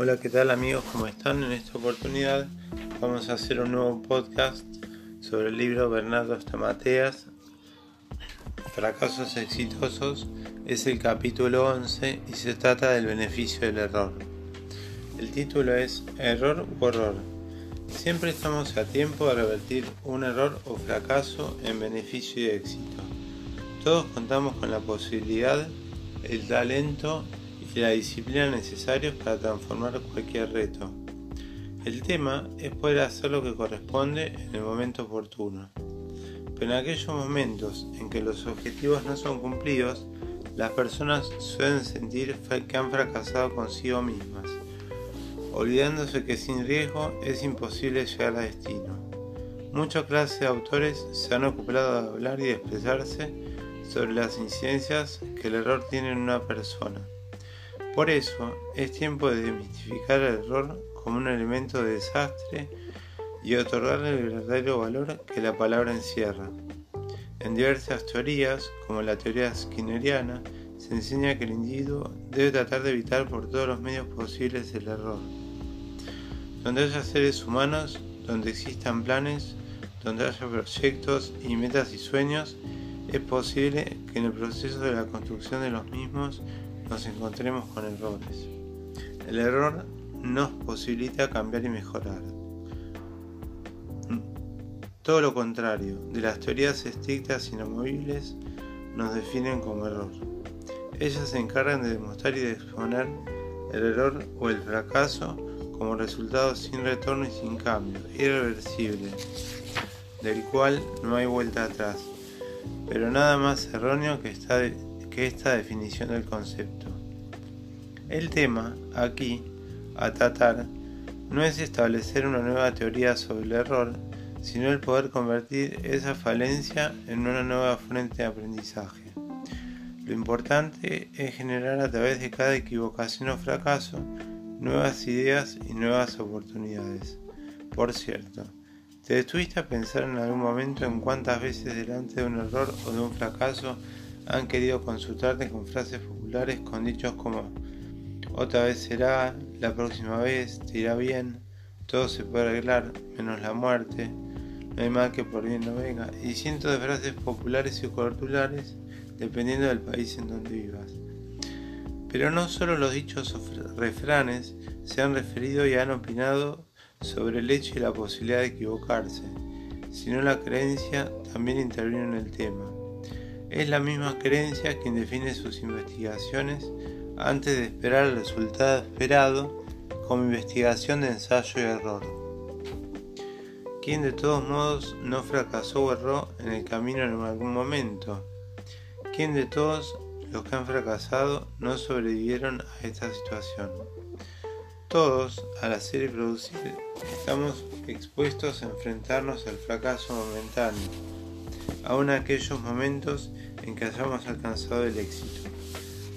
Hola, ¿qué tal amigos? ¿Cómo están? En esta oportunidad vamos a hacer un nuevo podcast sobre el libro Bernardo Stamateas, Fracasos exitosos. Es el capítulo 11 y se trata del beneficio del error. El título es Error u Horror. Siempre estamos a tiempo de revertir un error o fracaso en beneficio y éxito. Todos contamos con la posibilidad, el talento y la disciplina necesarios para transformar cualquier reto. El tema es poder hacer lo que corresponde en el momento oportuno. Pero en aquellos momentos en que los objetivos no son cumplidos, las personas suelen sentir que han fracasado consigo mismas, olvidándose que sin riesgo es imposible llegar a destino. Muchas clases de autores se han ocupado de hablar y de expresarse sobre las incidencias que el error tiene en una persona por eso es tiempo de desmistificar el error como un elemento de desastre y otorgarle el verdadero valor que la palabra encierra. En diversas teorías, como la teoría skinneriana, se enseña que el individuo debe tratar de evitar por todos los medios posibles el error. Donde haya seres humanos, donde existan planes, donde haya proyectos y metas y sueños, es posible que en el proceso de la construcción de los mismos nos encontremos con errores. El error nos posibilita cambiar y mejorar. Todo lo contrario, de las teorías estrictas inamovibles nos definen como error. Ellas se encargan de demostrar y de exponer el error o el fracaso como resultado sin retorno y sin cambio, irreversible, del cual no hay vuelta atrás, pero nada más erróneo que esta, esta definición del concepto. El tema, aquí, a tratar, no es establecer una nueva teoría sobre el error, sino el poder convertir esa falencia en una nueva fuente de aprendizaje. Lo importante es generar a través de cada equivocación o fracaso nuevas ideas y nuevas oportunidades. Por cierto, ¿te detuviste a pensar en algún momento en cuántas veces delante de un error o de un fracaso han querido consultarte con frases populares con dichos como otra vez será, la próxima vez te irá bien, todo se puede arreglar, menos la muerte, no hay mal que por bien no venga, y cientos de frases populares y cortulares dependiendo del país en donde vivas. Pero no solo los dichos refranes se han referido y han opinado sobre el hecho y la posibilidad de equivocarse, sino la creencia también interviene en el tema. Es la misma creencia quien define sus investigaciones antes de esperar el resultado esperado como investigación de ensayo y error. ¿Quién de todos modos no fracasó o erró en el camino en algún momento? ¿Quién de todos los que han fracasado no sobrevivieron a esta situación? Todos, al hacer y producir, estamos expuestos a enfrentarnos al fracaso momentáneo, aun aquellos momentos en que hayamos alcanzado el éxito.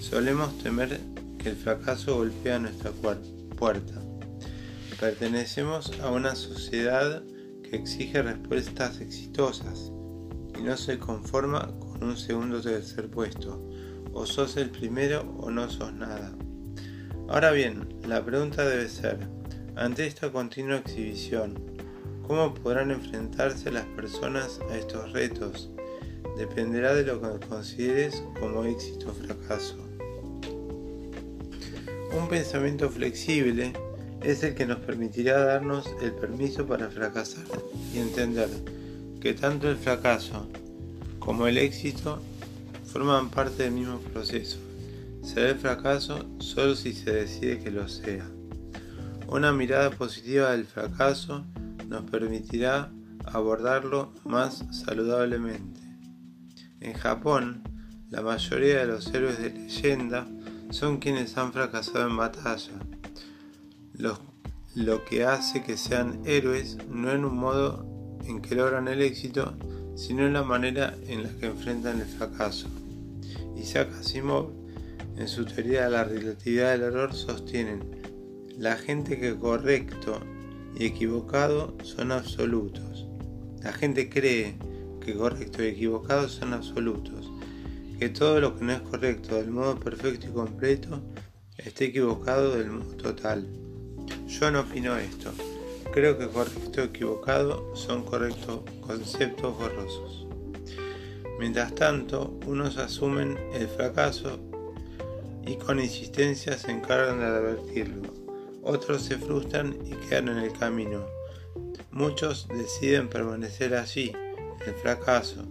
Solemos temer que el fracaso golpea nuestra puerta. Pertenecemos a una sociedad que exige respuestas exitosas y no se conforma con un segundo o tercer puesto. O sos el primero o no sos nada. Ahora bien, la pregunta debe ser, ante esta continua exhibición, ¿cómo podrán enfrentarse las personas a estos retos? Dependerá de lo que consideres como éxito o fracaso. Un pensamiento flexible es el que nos permitirá darnos el permiso para fracasar y entender que tanto el fracaso como el éxito forman parte del mismo proceso. Será el fracaso solo si se decide que lo sea. Una mirada positiva del fracaso nos permitirá abordarlo más saludablemente. En Japón, la mayoría de los héroes de leyenda son quienes han fracasado en batalla. lo que hace que sean héroes no en un modo en que logran el éxito, sino en la manera en la que enfrentan el fracaso. Isaac Asimov, en su teoría de la relatividad del error, sostienen la gente que correcto y equivocado son absolutos. La gente cree que correcto y equivocado son absolutos que todo lo que no es correcto del modo perfecto y completo esté equivocado del modo total. Yo no opino esto. Creo que correcto o equivocado son correctos conceptos borrosos. Mientras tanto, unos asumen el fracaso y con insistencia se encargan de advertirlo. Otros se frustran y quedan en el camino. Muchos deciden permanecer allí, el fracaso,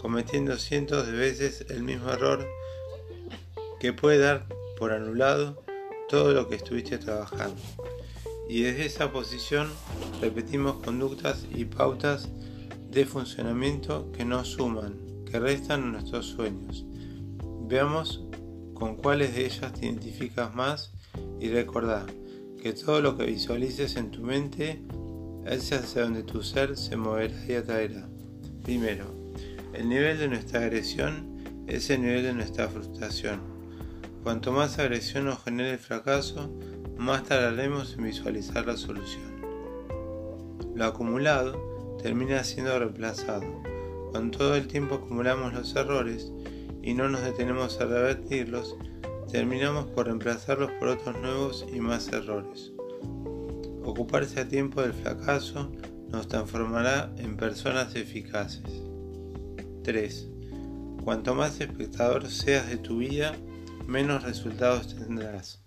cometiendo cientos de veces el mismo error que puede dar por anulado todo lo que estuviste trabajando. Y desde esa posición repetimos conductas y pautas de funcionamiento que no suman, que restan nuestros sueños. Veamos con cuáles de ellas te identificas más y recordá que todo lo que visualices en tu mente es hacia donde tu ser se moverá y atraerá. Primero, el nivel de nuestra agresión es el nivel de nuestra frustración. Cuanto más agresión nos genere el fracaso, más tardaremos en visualizar la solución. Lo acumulado termina siendo reemplazado. Cuando todo el tiempo acumulamos los errores y no nos detenemos a revertirlos, terminamos por reemplazarlos por otros nuevos y más errores. Ocuparse a tiempo del fracaso nos transformará en personas eficaces. 3. Cuanto más espectador seas de tu vida, menos resultados tendrás.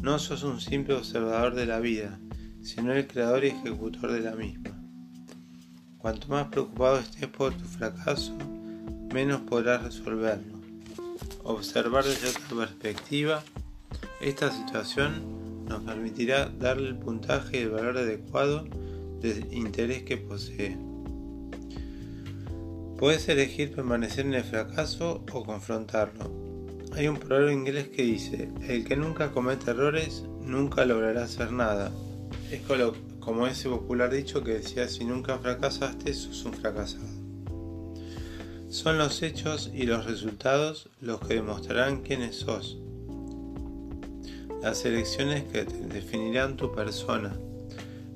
No sos un simple observador de la vida, sino el creador y ejecutor de la misma. Cuanto más preocupado estés por tu fracaso, menos podrás resolverlo observar desde otra perspectiva esta situación nos permitirá darle el puntaje y el valor adecuado del interés que posee. Puedes elegir permanecer en el fracaso o confrontarlo. Hay un proverbio inglés que dice, el que nunca comete errores nunca logrará hacer nada. Es como ese popular dicho que decía, si nunca fracasaste, sos un fracasado. Son los hechos y los resultados los que demostrarán quiénes sos. Las elecciones que definirán tu persona.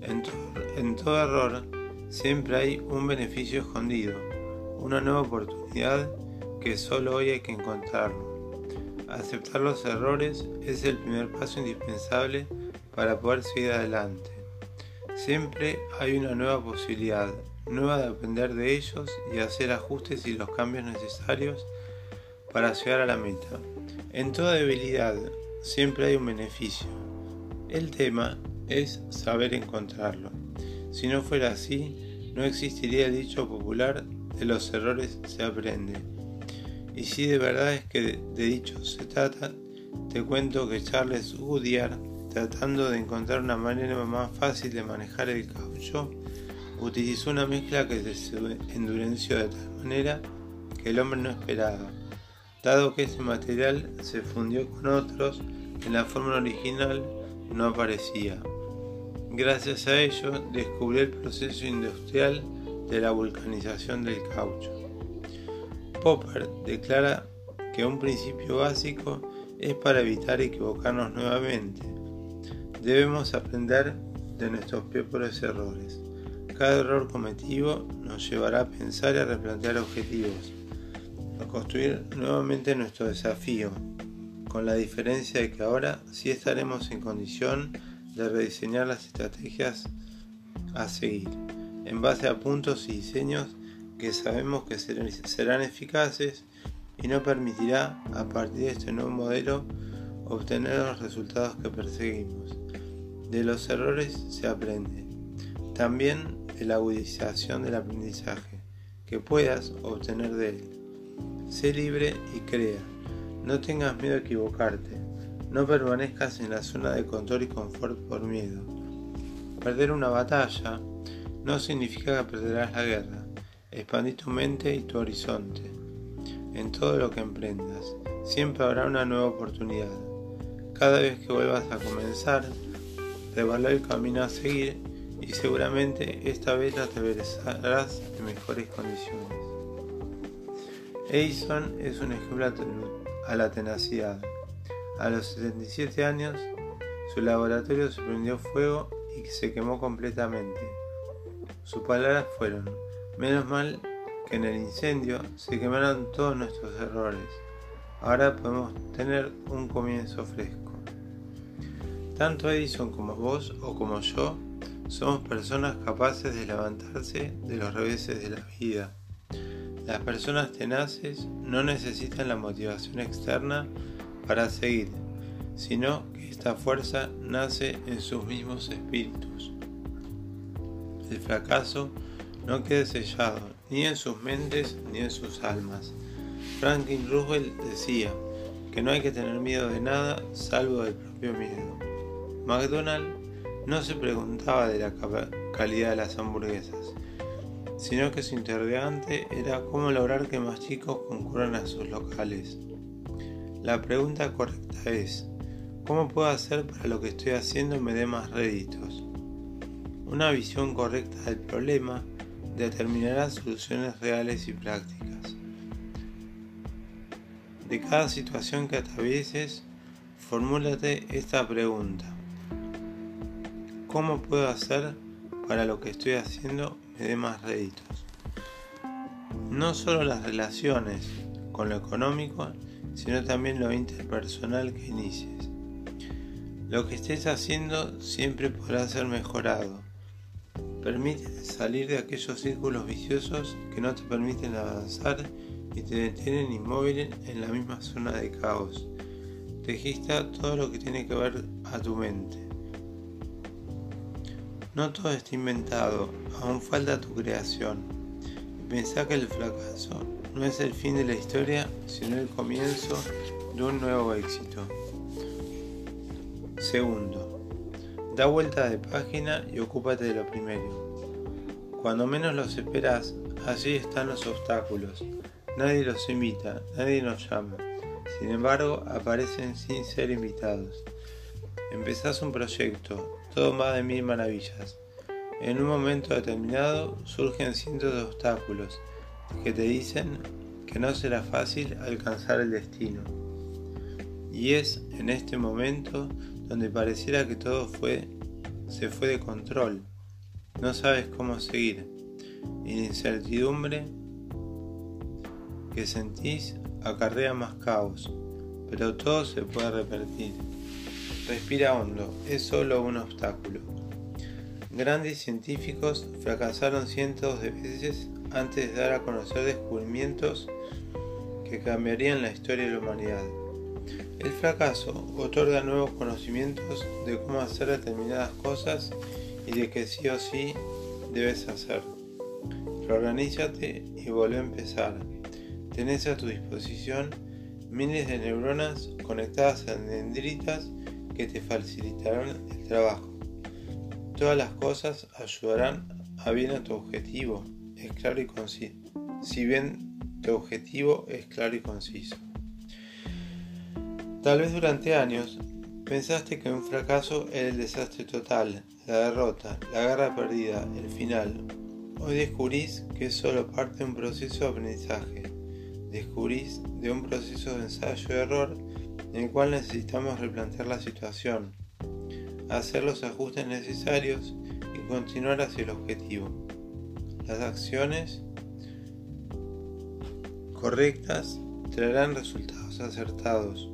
En, todo error siempre hay un beneficio escondido, una nueva oportunidad que solo hoy hay que encontrarlo. Aceptar los errores es el primer paso indispensable para poder seguir adelante. Siempre hay una nueva posibilidad, nueva de aprender de ellos y hacer ajustes y los cambios necesarios para llegar a la meta. En toda debilidad siempre hay un beneficio. El tema es saber encontrarlo. Si no fuera así, no existiría el dicho popular de los errores se aprende. Y si de verdad es que de dicho se trata, te cuento que Charles Goodyear, tratando de encontrar una manera más fácil de manejar el caucho, utilizó una mezcla que se endureció de tal manera que el hombre no esperaba, dado que ese material se fundió con otros en la forma original no aparecía. Gracias a ello descubrió el proceso industrial de la vulcanización del caucho. Popper declara que un principio básico es para evitar equivocarnos nuevamente. Debemos aprender de nuestros propios errores. Cada error cometido nos llevará a pensar y a replantear objetivos, a construir nuevamente nuestro desafío, con la diferencia de que ahora sí estaremos en condición de rediseñar las estrategias a seguir, en base a puntos y diseños que sabemos que serán eficaces y nos permitirá, a partir de este nuevo modelo, obtener los resultados que perseguimos. De los errores se aprende. También la agudización del aprendizaje que puedas obtener de él. Sé libre y crea. No tengas miedo a equivocarte. No permanezcas en la zona de control y confort por miedo. Perder una batalla no significa que perderás la guerra. Expandí tu mente y tu horizonte. En todo lo que emprendas, siempre habrá una nueva oportunidad. Cada vez que vuelvas a comenzar, revaló el camino a seguir y seguramente esta vez la atravesarás en mejores condiciones. Edison es un ejemplo a la tenacidad. A los 77 años, su laboratorio se prendió fuego y se quemó completamente. Sus palabras fueron, menos mal que en el incendio se quemaron todos nuestros errores. Ahora podemos tener un comienzo fresco. Tanto Edison como vos o como yo somos personas capaces de levantarse de los reveses de la vida. Las personas tenaces no necesitan la motivación externa para seguir, sino que esta fuerza nace en sus mismos espíritus. El fracaso no queda sellado ni en sus mentes ni en sus almas. Franklin Roosevelt decía que no hay que tener miedo de nada salvo del propio miedo. McDonald no se preguntaba de la calidad de las hamburguesas, sino que su interrogante era cómo lograr que más chicos concurran a sus locales. La pregunta correcta es, ¿cómo puedo hacer para lo que estoy haciendo me dé más réditos? Una visión correcta del problema determinará soluciones reales y prácticas. De cada situación que atravieses, formúlate esta pregunta. ¿Cómo puedo hacer para lo que estoy haciendo me dé más réditos? No solo las relaciones con lo económico, sino también lo interpersonal que inicies. Lo que estés haciendo siempre podrá ser mejorado Permite salir de aquellos círculos viciosos que no te permiten avanzar y te detienen inmóvil en la misma zona de caos. Registra todo lo que tiene que ver a tu mente. No todo está inventado, aún falta tu creación. Pensá que el fracaso no es el fin de la historia, sino el comienzo de un nuevo éxito. Segundo, Da vuelta de página y ocúpate de lo primero. Cuando menos los esperas, allí están los obstáculos. Nadie los invita, nadie nos llama. Sin embargo, aparecen sin ser invitados. Empezás un proyecto, todo va de mil maravillas. En un momento determinado surgen cientos de obstáculos que te dicen que no será fácil alcanzar el destino. Y es en este momento donde pareciera que todo fue, se fue de control. No sabes cómo seguir. Y la incertidumbre que sentís acarrea más caos, pero todo se puede repetir. Respira hondo, es solo un obstáculo. Grandes científicos fracasaron cientos de veces antes de dar a conocer descubrimientos que cambiarían la historia de la humanidad. El fracaso otorga nuevos conocimientos de cómo hacer determinadas cosas y de que sí o sí debes hacer. Reorganízate y vuelve a empezar. Tenés a tu disposición miles de neuronas conectadas a dendritas que te facilitarán el trabajo. Todas las cosas ayudarán a bien a tu objetivo, es claro y conciso. Si bien tu objetivo es claro y conciso. Tal vez durante años pensaste que un fracaso era el desastre total, la derrota, la guerra perdida, el final. Hoy descubrís que es solo parte de un proceso de aprendizaje. Descubrís de un proceso de ensayo-error en el cual necesitamos replantear la situación, hacer los ajustes necesarios y continuar hacia el objetivo. Las acciones correctas traerán resultados acertados.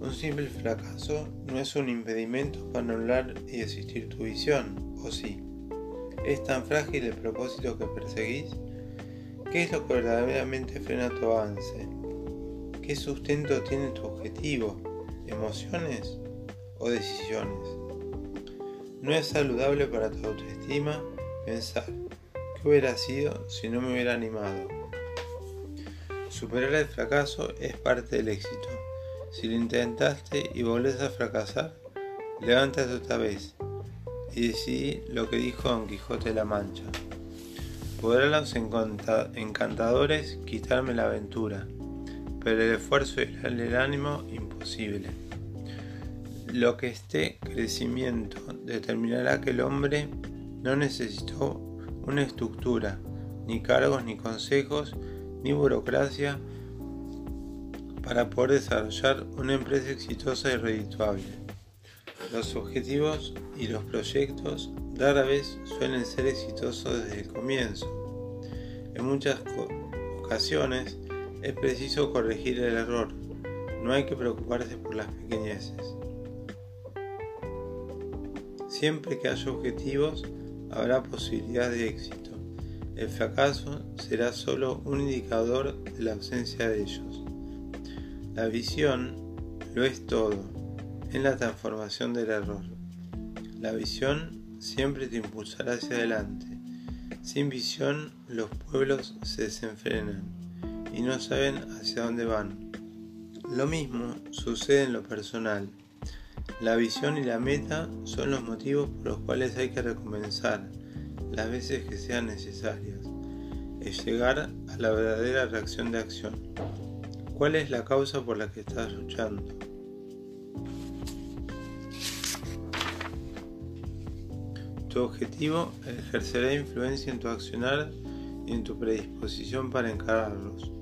Un simple fracaso no es un impedimento para anular y desistir tu visión, ¿o sí? ¿Es tan frágil el propósito que perseguís? ¿Qué es lo que verdaderamente frena tu avance? ¿Qué sustento tiene tu objetivo? ¿Emociones o decisiones? No es saludable para tu autoestima pensar hubiera sido si no me hubiera animado. Superar el fracaso es parte del éxito si lo intentaste y volvés a fracasar, levántate otra vez y decidí lo que dijo Don Quijote de la Mancha. Podrán los encantadores quitarme la aventura, pero el esfuerzo y el ánimo imposible. Lo que esté crecimiento determinará que el hombre no necesitó una estructura, ni cargos, ni consejos, ni burocracia para poder desarrollar una empresa exitosa y redituable. Los objetivos y los proyectos rara vez suelen ser exitosos desde el comienzo. En muchas ocasiones es preciso corregir el error, no hay que preocuparse por las pequeñeces. Siempre que haya objetivos, habrá posibilidad de éxito. El fracaso será solo un indicador de la ausencia de ellos. La visión lo es todo en la transformación del error. La visión siempre te impulsará hacia adelante. Sin visión los pueblos se desenfrenan y no saben hacia dónde van. Lo mismo sucede en lo personal. La visión y la meta son los motivos por los cuales hay que recomenzar las veces que sean necesarias. Es llegar a la verdadera reacción de acción. ¿Cuál es la causa por la que estás luchando? Tu objetivo ejercerá influencia en tu accionar y en tu predisposición para encararlos.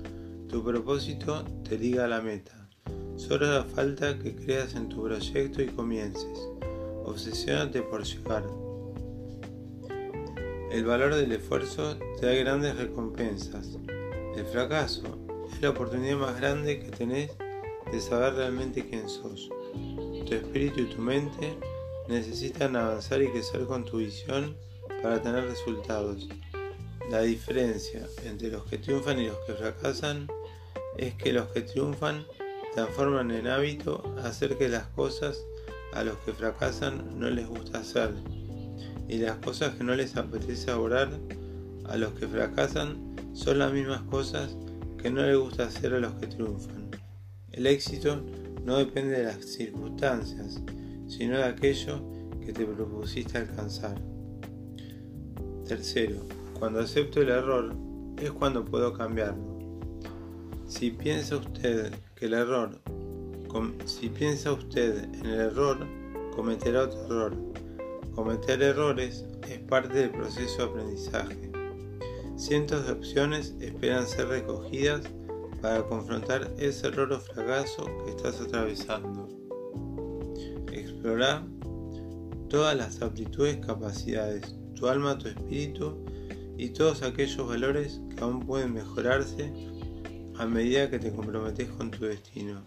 Tu propósito te liga a la meta. Solo da falta que creas en tu proyecto y comiences. Obsesiónate por llegar. El valor del esfuerzo te da grandes recompensas. El fracaso es la oportunidad más grande que tenés de saber realmente quién sos. Tu espíritu y tu mente necesitan avanzar y crecer con tu visión para tener resultados. La diferencia entre los que triunfan y los que fracasan es que los que triunfan transforman en hábito hacer que las cosas a los que fracasan no les gusta hacer y las cosas que no les apetece orar a los que fracasan son las mismas cosas que no les gusta hacer a los que triunfan. El éxito no depende de las circunstancias, sino de aquello que te propusiste alcanzar. Tercero, cuando acepto el error es cuando puedo cambiarlo. Si piensa usted el error, si piensa usted en el error, cometerá otro error. Cometer errores es parte del proceso de aprendizaje. Cientos de opciones esperan ser recogidas para confrontar ese error o fracaso que estás atravesando. Explora todas las aptitudes, capacidades, tu alma, tu espíritu y todos aquellos valores que aún pueden mejorarse a medida que te comprometes con tu destino.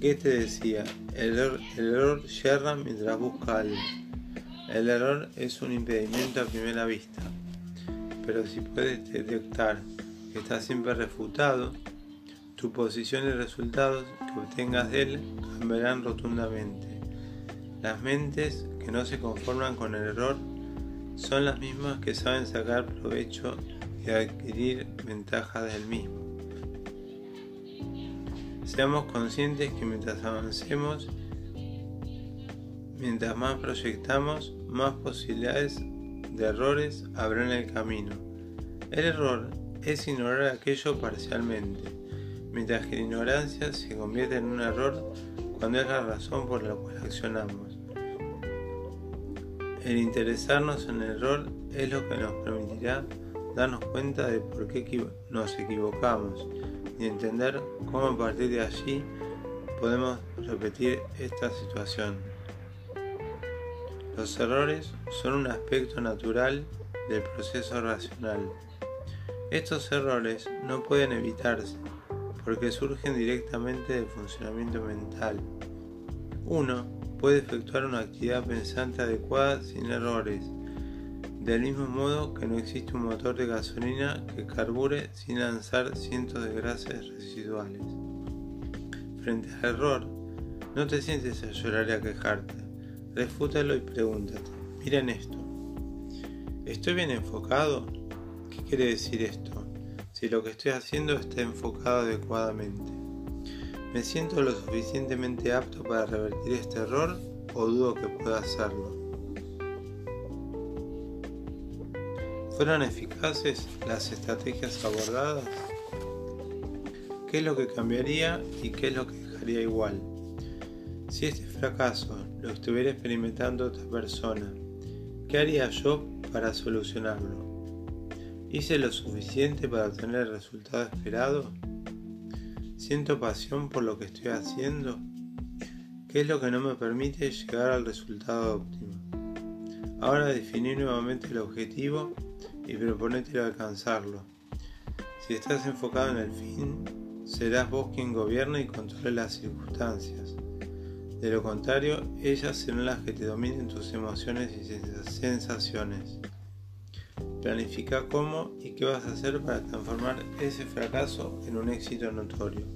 te decía, el error, yerra mientras busca algo. El error es un impedimento a primera vista, pero si puedes detectar que estás siempre refutado, tu posición y resultados que obtengas de él cambiarán rotundamente. Las mentes que no se conforman con el error son las mismas que saben sacar provecho y adquirir ventaja del mismo. Seamos conscientes que mientras avancemos, mientras más proyectamos, más posibilidades de errores habrá en el camino. El error es ignorar aquello parcialmente, mientras que la ignorancia se convierte en un error cuando es la razón por la cual accionamos. El interesarnos en el error es lo que nos permitirá darnos cuenta de por qué nos equivocamos y entender cómo a partir de allí podemos repetir esta situación. Los errores son un aspecto natural del proceso racional. Estos errores no pueden evitarse porque surgen directamente del funcionamiento mental. Uno puede efectuar una actividad pensante adecuada sin errores, del mismo modo que no existe un motor de gasolina que carbure sin lanzar cientos de grasas residuales. Frente al error, no te sientes a llorar y a quejarte, refútalo y pregúntate, miren esto, ¿estoy bien enfocado? ¿Qué quiere decir esto? Si lo que estoy haciendo está enfocado adecuadamente. ¿Me siento lo suficientemente apto para revertir este error o dudo que pueda hacerlo? ¿Fueron eficaces las estrategias abordadas? ¿Qué es lo que cambiaría y qué es lo que dejaría igual? Si este fracaso lo estuviera experimentando otra persona, ¿qué haría yo para solucionarlo? ¿Hice lo suficiente para obtener el resultado esperado? ¿Siento pasión por lo que estoy haciendo? ¿Qué es lo que no me permite llegar al resultado óptimo? Ahora definí nuevamente el objetivo y proponete alcanzarlo. Si estás enfocado en el fin, serás vos quien gobierne y controle las circunstancias. De lo contrario, ellas serán las que te dominen tus emociones y sensaciones. Planifica cómo y qué vas a hacer para transformar ese fracaso en un éxito notorio.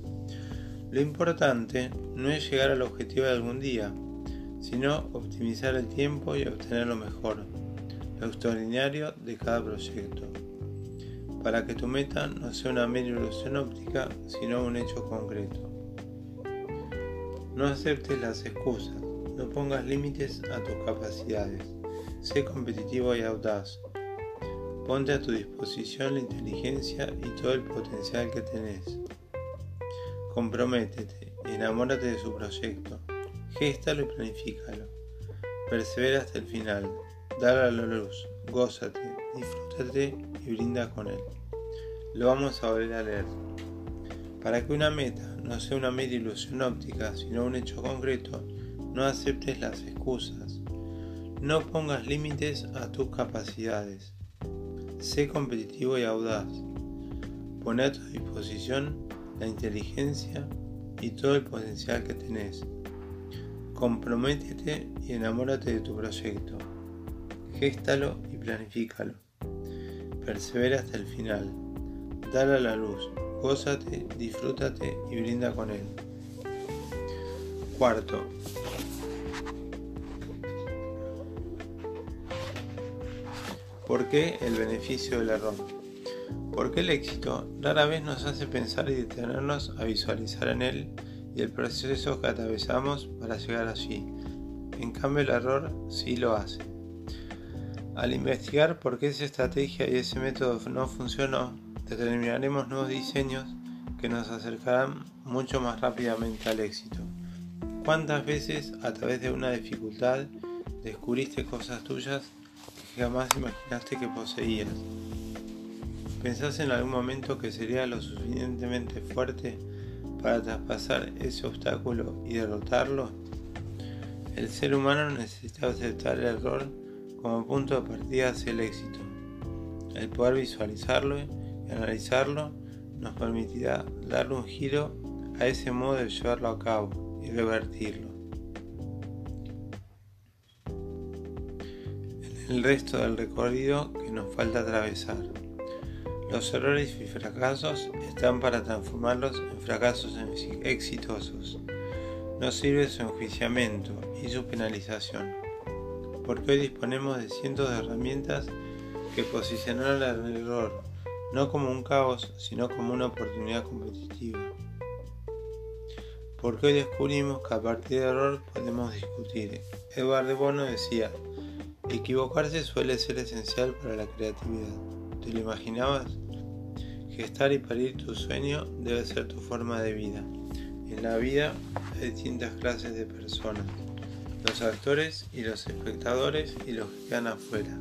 Lo importante no es llegar al objetivo de algún día, sino optimizar el tiempo y obtener lo mejor, extraordinario de cada proyecto, para que tu meta no sea una mera ilusión óptica, sino un hecho concreto. No aceptes las excusas, no pongas límites a tus capacidades, sé competitivo y audaz. Ponte a tu disposición la inteligencia y todo el potencial que tenés. Comprométete, enamórate de su proyecto, géstalo y planifícalo. Persevera hasta el final, dale a la luz, gózate, disfrútate y brinda con él. Lo vamos a volver a leer. Para que una meta no sea una mera ilusión óptica, sino un hecho concreto, no aceptes las excusas. No pongas límites a tus capacidades. Sé competitivo y audaz. Pon a tu disposición la inteligencia y todo el potencial que tenés. Comprométete y enamórate de tu proyecto. Géstalo y planifícalo. Persevera hasta el final. Dale a la luz. Gózate, disfrútate y brinda con él. Cuarto. ¿Por qué el beneficio del error? Porque el éxito rara vez nos hace pensar y detenernos a visualizar en él y el proceso que atravesamos para llegar allí. En cambio el error sí lo hace. Al investigar por qué esa estrategia y ese método no funcionó, determinaremos nuevos diseños que nos acercarán mucho más rápidamente al éxito. ¿Cuántas veces a través de una dificultad descubriste cosas tuyas que jamás imaginaste que poseías? ¿Pensás en algún momento que sería lo suficientemente fuerte para traspasar ese obstáculo y derrotarlo? El ser humano necesita aceptar el error como punto de partida hacia el éxito. El poder visualizarlo y analizarlo nos permitirá darle un giro a ese modo de llevarlo a cabo y revertirlo. En el resto del recorrido que nos falta atravesar. Los errores y fracasos están para transformarlos en fracasos exitosos. No sirve su enjuiciamiento y su penalización, porque hoy disponemos de cientos de herramientas que posicionan el error no como un caos, sino como una oportunidad competitiva. Porque hoy descubrimos que a partir del error podemos discutir. Edward de Bono decía, equivocarse suele ser esencial para la creatividad. ¿Te lo imaginabas? Gestar y parir tu sueño debe ser tu forma de vida. En la vida hay distintas clases de personas, los actores y los espectadores y los que quedan afuera.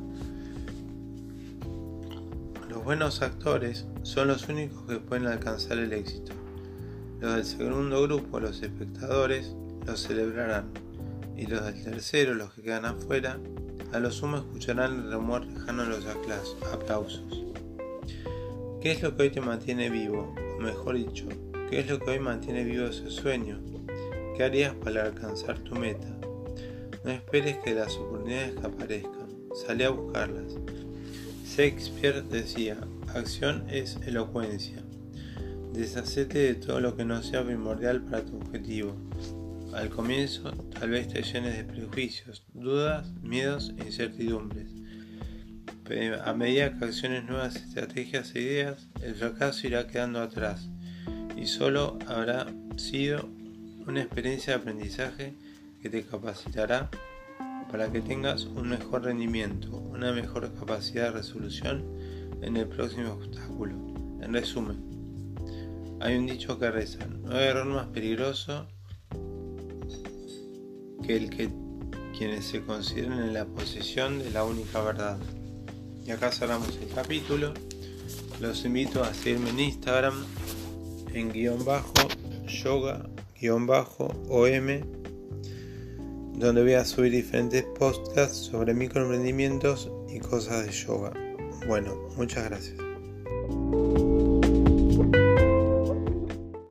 Los buenos actores son los únicos que pueden alcanzar el éxito. Los del segundo grupo, los espectadores, los celebrarán, y los del tercero, los que quedan afuera, a lo sumo escucharán el rumor lejano de los aplausos. ¿Qué es lo que hoy te mantiene vivo? O mejor dicho, ¿qué es lo que hoy mantiene vivo ese sueño? ¿Qué harías para alcanzar tu meta? No esperes que las oportunidades que aparezcan, sale a buscarlas. Shakespeare decía, acción es elocuencia. Deshacete de todo lo que no sea primordial para tu objetivo. Al comienzo tal vez te llenes de prejuicios, dudas, miedos e incertidumbres a medida que acciones nuevas estrategias e ideas, el fracaso irá quedando atrás y solo habrá sido una experiencia de aprendizaje que te capacitará para que tengas un mejor rendimiento, una mejor capacidad de resolución en el próximo obstáculo. En resumen, hay un dicho que reza, no hay error más peligroso que el que quienes se consideren en la posesión de la única verdad. Y acá cerramos el capítulo. Los invito a seguirme en Instagram en guion bajo yoga guion bajo om donde voy a subir diferentes podcasts sobre microemprendimientos y cosas de yoga. Bueno, muchas gracias.